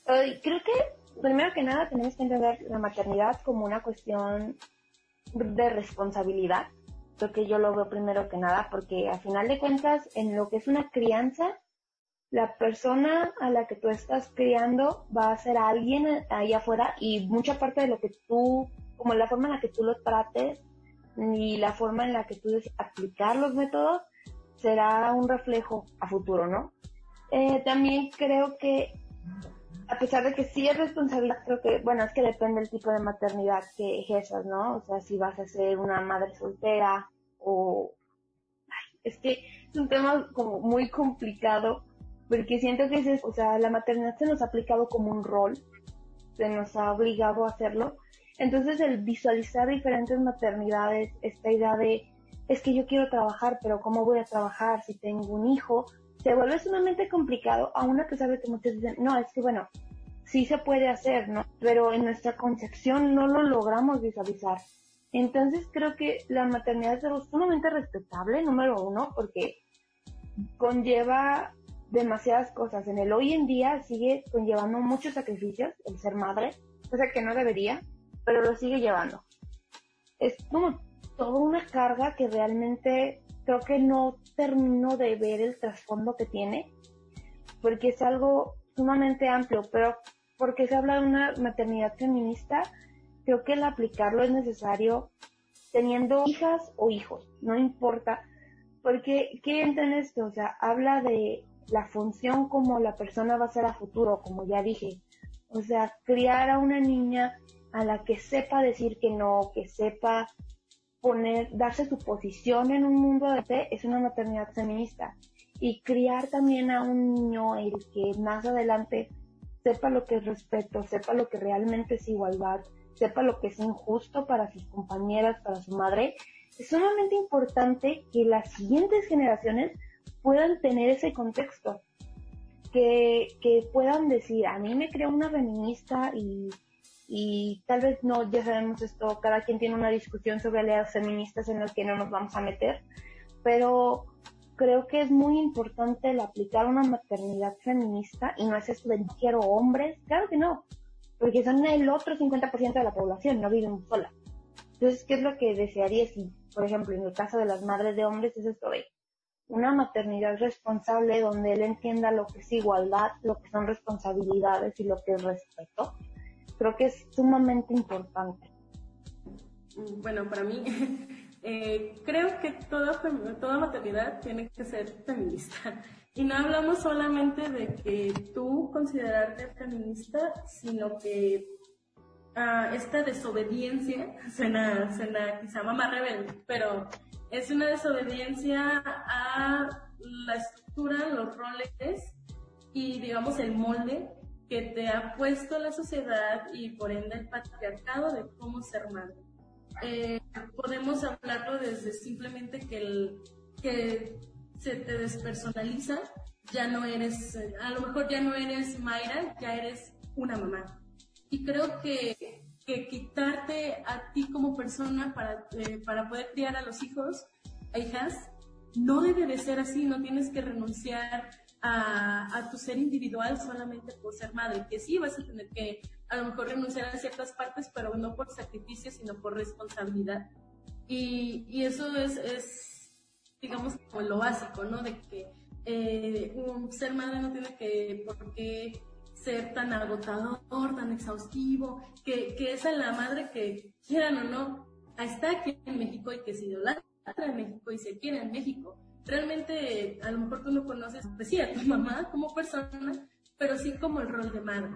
Creo que, primero que nada, tenemos que entender la maternidad como una cuestión de responsabilidad. Creo que yo lo veo primero que nada porque a final de cuentas en lo que es una crianza, la persona a la que tú estás criando va a ser alguien ahí afuera y mucha parte de lo que tú, como la forma en la que tú lo trates y la forma en la que tú decides aplicar los métodos, será un reflejo a futuro, ¿no? Eh, también creo que a pesar de que sí es responsabilidad, creo que, bueno, es que depende del tipo de maternidad que ejerzas, ¿no? O sea, si vas a ser una madre soltera o... es que es un tema como muy complicado, porque siento que es, o sea, la maternidad se nos ha aplicado como un rol, se nos ha obligado a hacerlo. Entonces, el visualizar diferentes maternidades, esta idea de, es que yo quiero trabajar, pero ¿cómo voy a trabajar si tengo un hijo? se vuelve sumamente complicado, aún a pesar de que muchos dicen, no, es que bueno, sí se puede hacer, ¿no? Pero en nuestra concepción no lo logramos visualizar. Entonces creo que la maternidad es algo sumamente respetable, número uno, porque conlleva demasiadas cosas. En el hoy en día sigue conllevando muchos sacrificios el ser madre, cosa que no debería, pero lo sigue llevando. Es como toda una carga que realmente creo que no termino de ver el trasfondo que tiene, porque es algo sumamente amplio, pero porque se habla de una maternidad feminista, creo que el aplicarlo es necesario teniendo hijas o hijos, no importa, porque ¿qué entra en esto? O sea, habla de la función como la persona va a ser a futuro, como ya dije. O sea, criar a una niña a la que sepa decir que no, que sepa poner, darse su posición en un mundo de fe es una maternidad feminista. Y criar también a un niño el que más adelante sepa lo que es respeto, sepa lo que realmente es igualdad, sepa lo que es injusto para sus compañeras, para su madre, es sumamente importante que las siguientes generaciones puedan tener ese contexto. Que, que puedan decir, a mí me creó una feminista y y tal vez no, ya sabemos esto, cada quien tiene una discusión sobre ideas feministas en las que no nos vamos a meter, pero creo que es muy importante el aplicar una maternidad feminista y no es esto de quiero hombres, claro que no, porque son el otro 50% de la población, no viven sola. Entonces, ¿qué es lo que desearía si, por ejemplo, en el caso de las madres de hombres es esto de una maternidad responsable donde él entienda lo que es igualdad, lo que son responsabilidades y lo que es respeto? Creo que es sumamente importante. Bueno, para mí, <laughs> eh, creo que toda, toda maternidad tiene que ser feminista. <laughs> Y no hablamos solamente de que tú considerarte feminista, sino que uh, esta desobediencia <laughs> suena, suena quizá más rebelde, pero es una desobediencia a la estructura, los roles y digamos el molde que te ha puesto la sociedad y por ende el patriarcado de cómo ser madre. Eh, podemos hablarlo desde simplemente que, el, que se te despersonaliza, ya no eres, a lo mejor ya no eres Mayra, ya eres una mamá. Y creo que, que quitarte a ti como persona para, eh, para poder criar a los hijos, a hijas, no debe de ser así, no tienes que renunciar a, tu ser individual solamente por ser madre, que sí vas a tener que a lo mejor renunciar a ciertas partes, pero no por sacrificio, sino por responsabilidad. Y, y eso es, es, digamos, como lo básico, ¿no? De que eh, un ser madre no tiene que, por qué ser tan agotador, tan exhaustivo, que, que es a la madre que quieran o no, está aquí en México y que se idolatra en México y se quiere en México realmente a lo mejor tú no conoces, pues a tu mamá como persona, pero sí como el rol de madre.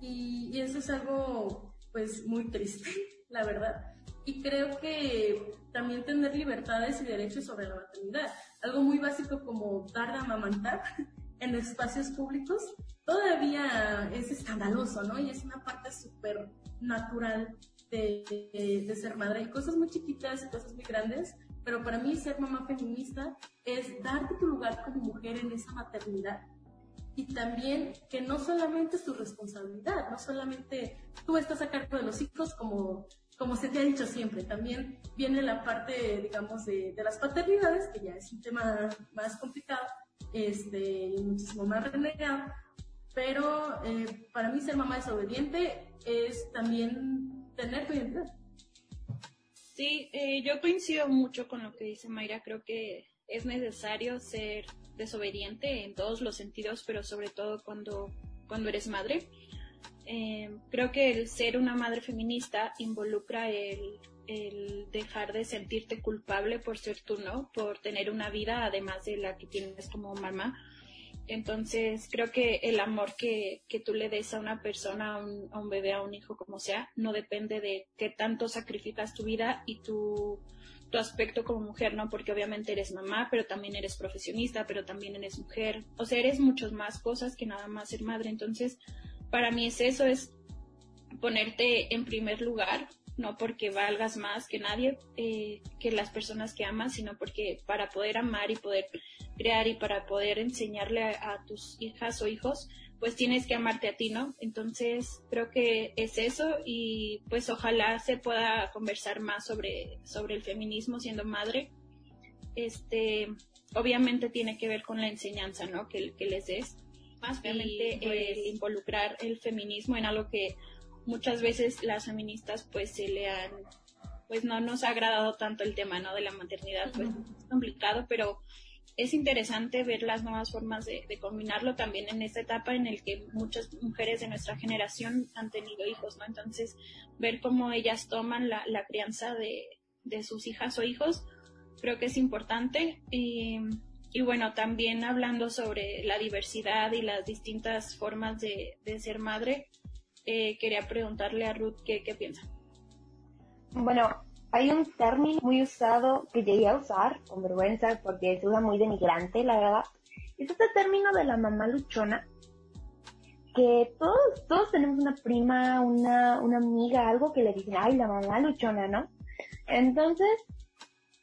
Y, y eso es algo, pues, muy triste, <laughs> la verdad. Y creo que también tener libertades y derechos sobre la maternidad. Algo muy básico como dar de amamantar <laughs> en espacios públicos todavía es escandaloso, ¿no? Y es una parte súper natural de, de, ser madre. Hay cosas muy chiquitas y cosas muy grandes, pero para mí ser mamá feminista es darte tu lugar como mujer en esa maternidad. Y también que no solamente es tu responsabilidad, no solamente tú estás a cargo de los hijos como, como se te ha dicho siempre, también viene la parte, digamos, de, de las paternidades, que ya es un tema más complicado, este, muchísimo más renegado, pero eh, para mí ser mamá desobediente es también tener tu identidad. Sí, eh, yo coincido mucho con lo que dice Mayra. Creo que es necesario ser desobediente en todos los sentidos, pero sobre todo cuando, cuando eres madre. Eh, creo que el ser una madre feminista involucra el, el, dejar de sentirte culpable por ser tú, ¿no? Por tener una vida además de la que tienes como mamá. Entonces, creo que el amor que, que tú le des a una persona, a un, bebé, a un hijo, como sea, no depende de qué tanto sacrificas tu vida y tu, tu aspecto como mujer, ¿no? Porque obviamente eres mamá, pero también eres profesionista, pero también eres mujer. O sea, eres muchas más cosas que nada más ser madre. Entonces, para mí es eso, es ponerte en primer lugar, no porque valgas más que nadie, eh, que las personas que amas, sino porque para poder amar y poder crear y para poder enseñarle a, a, tus hijas o hijos, pues tienes que amarte a ti, ¿no? Entonces creo que es eso y pues ojalá se pueda conversar más sobre, sobre el feminismo siendo madre. Este, obviamente tiene que ver con la enseñanza, ¿no? Que, que les des. Más obviamente el involucrar el feminismo en algo que muchas veces las feministas pues se le han pues no nos ha agradado tanto el tema no de la maternidad pues es complicado pero es interesante ver las nuevas formas de, de, combinarlo también en esta etapa en el que muchas mujeres de nuestra generación han tenido hijos no entonces ver cómo ellas toman la, la crianza de, de, sus hijas o hijos creo que es importante. Y, y bueno también hablando sobre la diversidad y las distintas formas de, de ser madre eh, quería preguntarle a Ruth qué, qué piensa. Bueno, hay un término muy usado que llegué a usar con vergüenza porque se usa muy denigrante, la verdad. Es este término de la mamá luchona, que todos, todos tenemos una prima, una, una amiga, algo que le dicen, ay, la mamá luchona, ¿no? Entonces,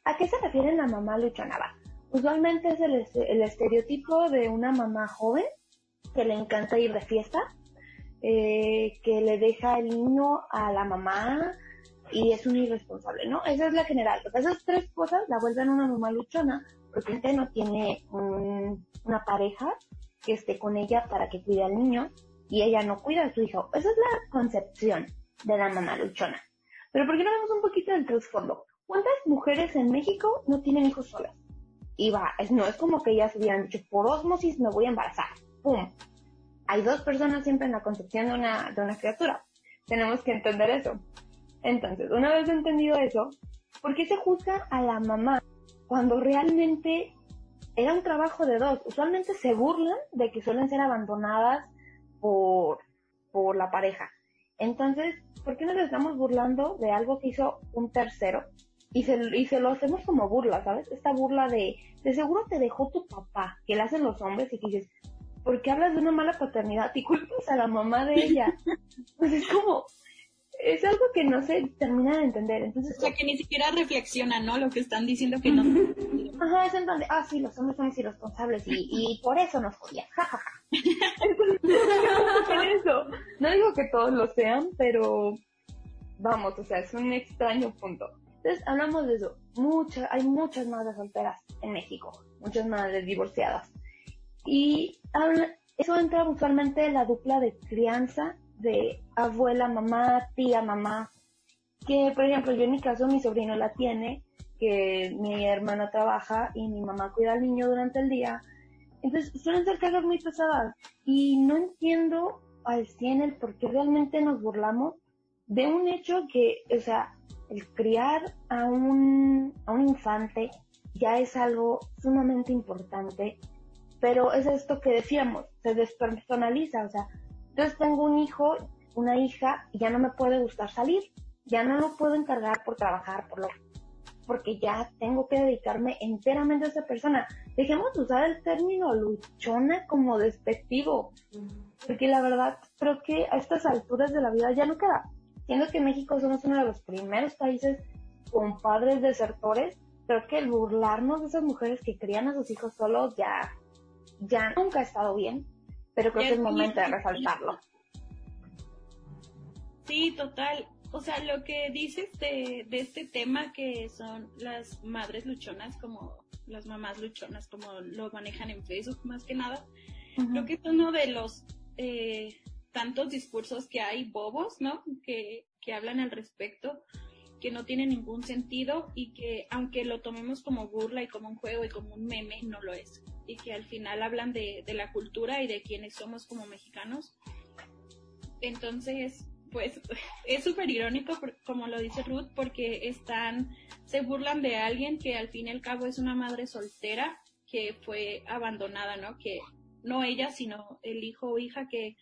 ¿a qué se refiere la mamá luchona? Va. Usualmente es el, el estereotipo de una mamá joven que le encanta ir de fiesta, eh, que le deja el niño a la mamá y es un irresponsable, ¿no? Esa es la general. O esas tres cosas la vuelven una mamá luchona porque no tiene un, una pareja que esté con ella para que cuide al niño y ella no cuida a su hijo. Esa es la concepción de la mamá luchona. Pero ¿por qué no vemos un poquito del trasfondo? ¿Cuántas mujeres en México no tienen hijos solas? Y va, es, no es como que ellas hubieran dicho, por osmosis me voy a embarazar. ¡Pum! Hay dos personas siempre en la concepción de una, de una criatura. Tenemos que entender eso. Entonces, una vez entendido eso, ¿por qué se juzga a la mamá cuando realmente era un trabajo de dos? Usualmente se burlan de que suelen ser abandonadas por, por la pareja. Entonces, ¿por qué nos estamos burlando de algo que hizo un tercero? Y se, y se lo hacemos como burla, ¿sabes? Esta burla de, de seguro te dejó tu papá, que le hacen los hombres y que dices, porque hablas de una mala paternidad y culpas a la mamá de ella. <laughs> pues es como, es algo que no se termina de entender. Entonces, o sea, que ni siquiera reflexionan, ¿no? Lo que están diciendo que no. Ajá, es en donde, ah, sí, los hombres somos irresponsables y, y por eso nos jodían, jajaja. <laughs> eso. No digo que todos lo sean, pero vamos, o sea, es un extraño punto. Entonces, hablamos de eso. Muchas, hay muchas madres solteras en México, muchas madres divorciadas. Y habla, eso entra usualmente en la dupla de crianza de abuela, mamá, tía, mamá. Que, por ejemplo, yo en mi caso, mi sobrino la tiene, que mi hermana trabaja y mi mamá cuida al niño durante el día. Entonces, suelen ser cargas muy pesadas. Y no entiendo al 100 el por qué realmente nos burlamos de un hecho que, o sea, el criar a un, a un infante ya es algo sumamente importante, pero es esto que decíamos, se despersonaliza, o sea, entonces tengo un hijo, una hija, y ya no me puede gustar salir, ya no lo puedo encargar por trabajar, por lo porque ya tengo que dedicarme enteramente a esa persona. Dejemos de usar el término luchona como despectivo, porque la verdad creo que a estas alturas de la vida ya no queda. Siendo que México somos uno de los primeros países con padres desertores, creo que el burlarnos de esas mujeres que crían a sus hijos solos ya, ya nunca ha estado bien, pero creo que es momento de resaltarlo. Sí, total o sea, lo que dices de, este tema que son las madres luchonas, como las mamás luchonas, como lo manejan en Facebook más que nada, creo que es uno de los eh, tantos discursos que hay bobos, ¿no? Que, que hablan al respecto, que no tienen ningún sentido y que aunque lo tomemos como burla y como un juego y como un meme, no lo es. Y que al final hablan de, de la cultura y de quienes somos como mexicanos. Entonces, pues <laughs> es súper irónico, como lo dice Ruth, porque están, se burlan de alguien que al fin y al cabo es una madre soltera que fue abandonada, ¿no? Que no ella, sino el hijo o hija que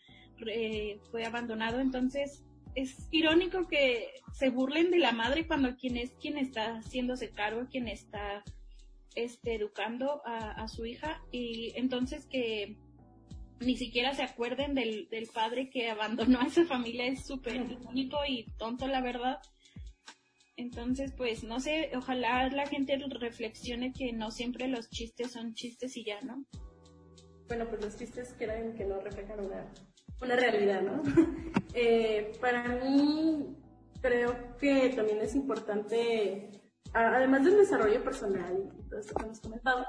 eh, fue abandonado. Entonces, es irónico que se burlen de la madre cuando quien es quien está haciéndose cargo, quien está este, educando a, a su hija y entonces que ni siquiera se acuerden del, del padre que abandonó a esa familia es súper único y tonto, la verdad. Entonces, pues, no sé, ojalá la gente reflexione que no siempre los chistes son chistes y ya, ¿no? Bueno, pues los chistes quedan que no reflejan una, una realidad, ¿no? <laughs> eh, para mí, creo que también es importante, además del desarrollo personal y todo esto que hemos comentado,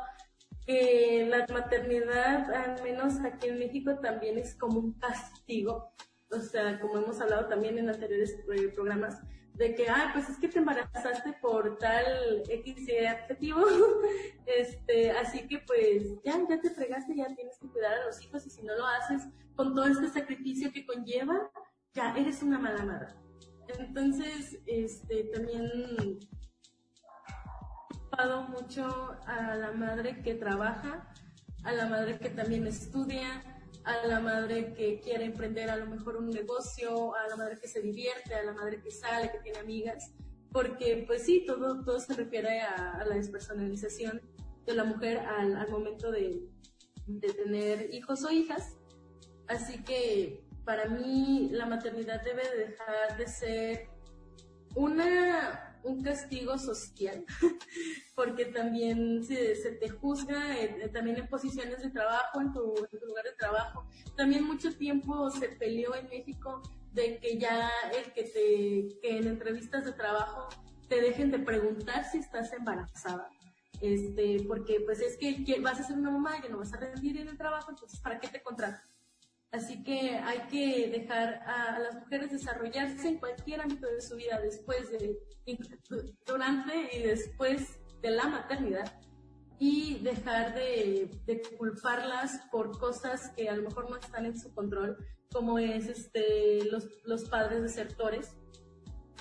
que la maternidad, al menos aquí en México, también es como un castigo. O sea, como hemos hablado también en anteriores eh, programas, de que, ah, pues es que te embarazaste por tal X y adjetivo, <laughs> este, así que pues ya, ya te fregaste, ya tienes que cuidar a los hijos y si no lo haces con todo este sacrificio que conlleva, ya eres una mala madre. Entonces, este, también mucho a la madre que trabaja, a la madre que también estudia, a la madre que quiere emprender a lo mejor un negocio, a la madre que se divierte, a la madre que sale, que tiene amigas, porque pues sí, todo, todo se refiere a, la despersonalización de la mujer al, al momento de, de tener hijos o hijas. Así que para mí la maternidad debe dejar de ser una un castigo social, <laughs> porque también se, te juzga eh, también en posiciones de trabajo, en tu, lugar de trabajo. También mucho tiempo se peleó en México de que ya el que te, que en entrevistas de trabajo te dejen de preguntar si estás embarazada. Este, porque pues es que vas a ser una mamá y no vas a rendir en el trabajo, entonces ¿para qué te contratan? Así que hay que dejar a, las mujeres desarrollarse en cualquier ámbito de su vida después de, durante y después de la maternidad y dejar de, culparlas por cosas que a lo mejor no están en su control, como es este, los, los padres desertores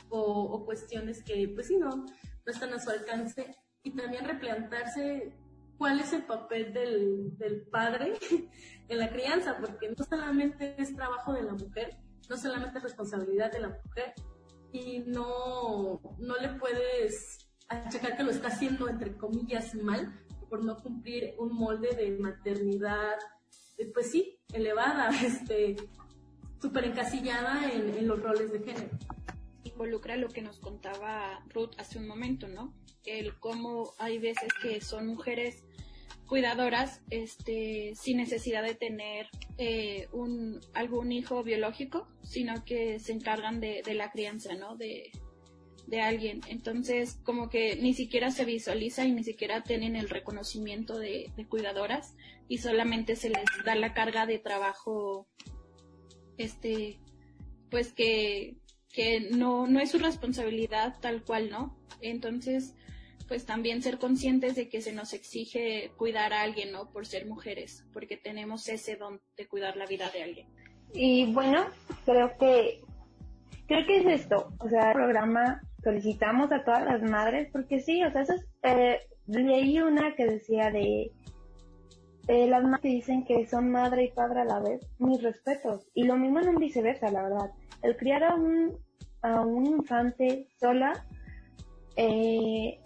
o, o cuestiones que pues sí, no, no están a su alcance y también replantarse cuál es el papel del, del padre <laughs> en la crianza, porque no solamente es trabajo de la mujer, no solamente es responsabilidad de la mujer, y no, no le puedes achacar que lo está haciendo, entre comillas, mal, por no cumplir un molde de maternidad, eh, pues sí, elevada, <laughs> este, súper encasillada en, en los roles de género. Involucra lo que nos contaba Ruth hace un momento, ¿no? El cómo hay veces que son mujeres cuidadoras este, sin necesidad de tener eh, un, algún hijo biológico, sino que se encargan de, la crianza, ¿no? De, de alguien. Entonces, como que ni siquiera se visualiza y ni siquiera tienen el reconocimiento de, cuidadoras y solamente se les da la carga de trabajo, este, pues que, que no, no es su responsabilidad tal cual, ¿no? Entonces, pues también ser conscientes de que se nos exige cuidar a alguien, ¿no? Por ser mujeres, porque tenemos ese don de cuidar la vida de alguien. Y bueno, creo que, creo que es esto, o sea, el programa solicitamos a todas las madres, porque sí, o sea, eso es, eh, leí una que decía de las madres que dicen que son madre y padre a la vez, mis respetos. Y lo mismo en un viceversa, la verdad. El criar a un, a un infante sola eh,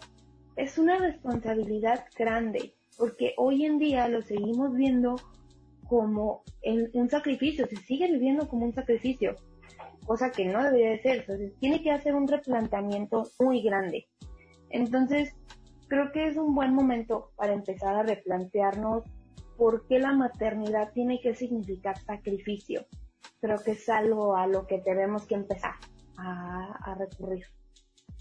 es una responsabilidad grande, porque hoy en día lo seguimos viendo como en un sacrificio, se sigue viviendo como un sacrificio, cosa que no debería de ser, entonces tiene que hacer un replanteamiento muy grande. Entonces, creo que es un buen momento para empezar a replantearnos por qué la maternidad tiene que significar sacrificio. Creo que es algo a lo que tenemos que empezar a, recurrir.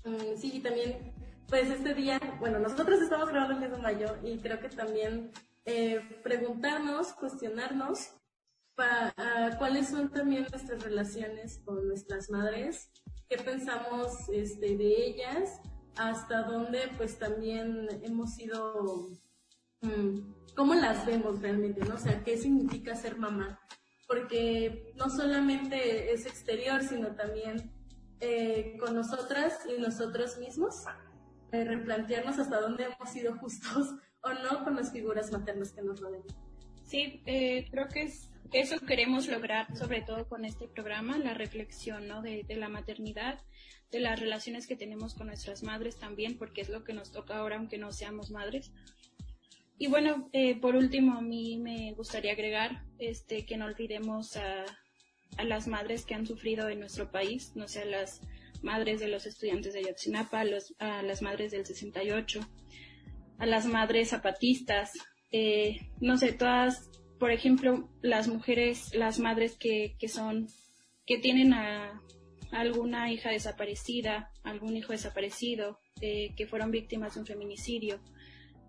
Mm, sí, y también, pues este día, bueno, nosotros estamos grabando el 10 de mayo y creo que también eh, preguntarnos, cuestionarnos cuáles son también nuestras relaciones con nuestras madres, qué pensamos este, de ellas, hasta dónde pues también hemos sido, mm, cómo las vemos realmente, ¿no? O sea, qué significa ser mamá, porque no solamente es exterior, sino también eh, con nosotras y nosotros mismos, eh, replantearnos hasta dónde hemos sido justos <laughs> o no con las figuras maternas que nos rodean. Sí, eh, creo que es, eso queremos lograr, sobre todo con este programa, la reflexión ¿no? de, de, la maternidad, de las relaciones que tenemos con nuestras madres también, porque es lo que nos toca ahora, aunque no seamos madres. Y bueno, eh, por último, a mí me gustaría agregar este, que no olvidemos a, a las madres que han sufrido en nuestro país, no sé, a las madres de los estudiantes de Ayotzinapa, a, los, a las madres del 68, a las madres zapatistas, eh, no sé, todas, por ejemplo, las mujeres, las madres que, que son, que tienen a, alguna hija desaparecida, algún hijo desaparecido, eh, que fueron víctimas de un feminicidio.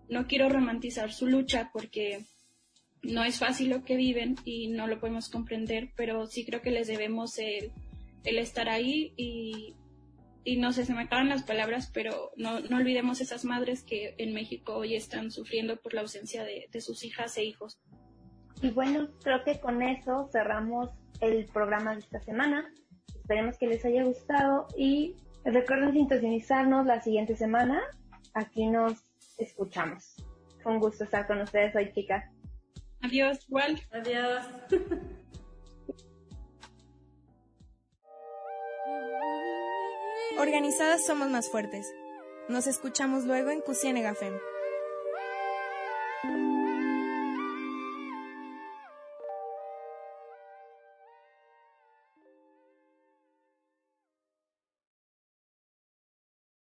No quiero romantizar su lucha porque no es fácil lo que viven y no lo podemos comprender, pero sí creo que les debemos el, estar ahí y, no sé, se me acaban las palabras, pero no, no olvidemos esas madres que en México hoy están sufriendo por la ausencia de, de sus hijas e hijos. Y bueno, creo que con eso cerramos el programa de esta semana. Esperemos que les haya gustado y recuerden sintonizarnos la siguiente semana. Aquí nos escuchamos. Fue un gusto estar con ustedes hoy, chicas. Adiós, igual. Adiós. Organizadas somos más fuertes. Nos escuchamos luego en Cusienegafem.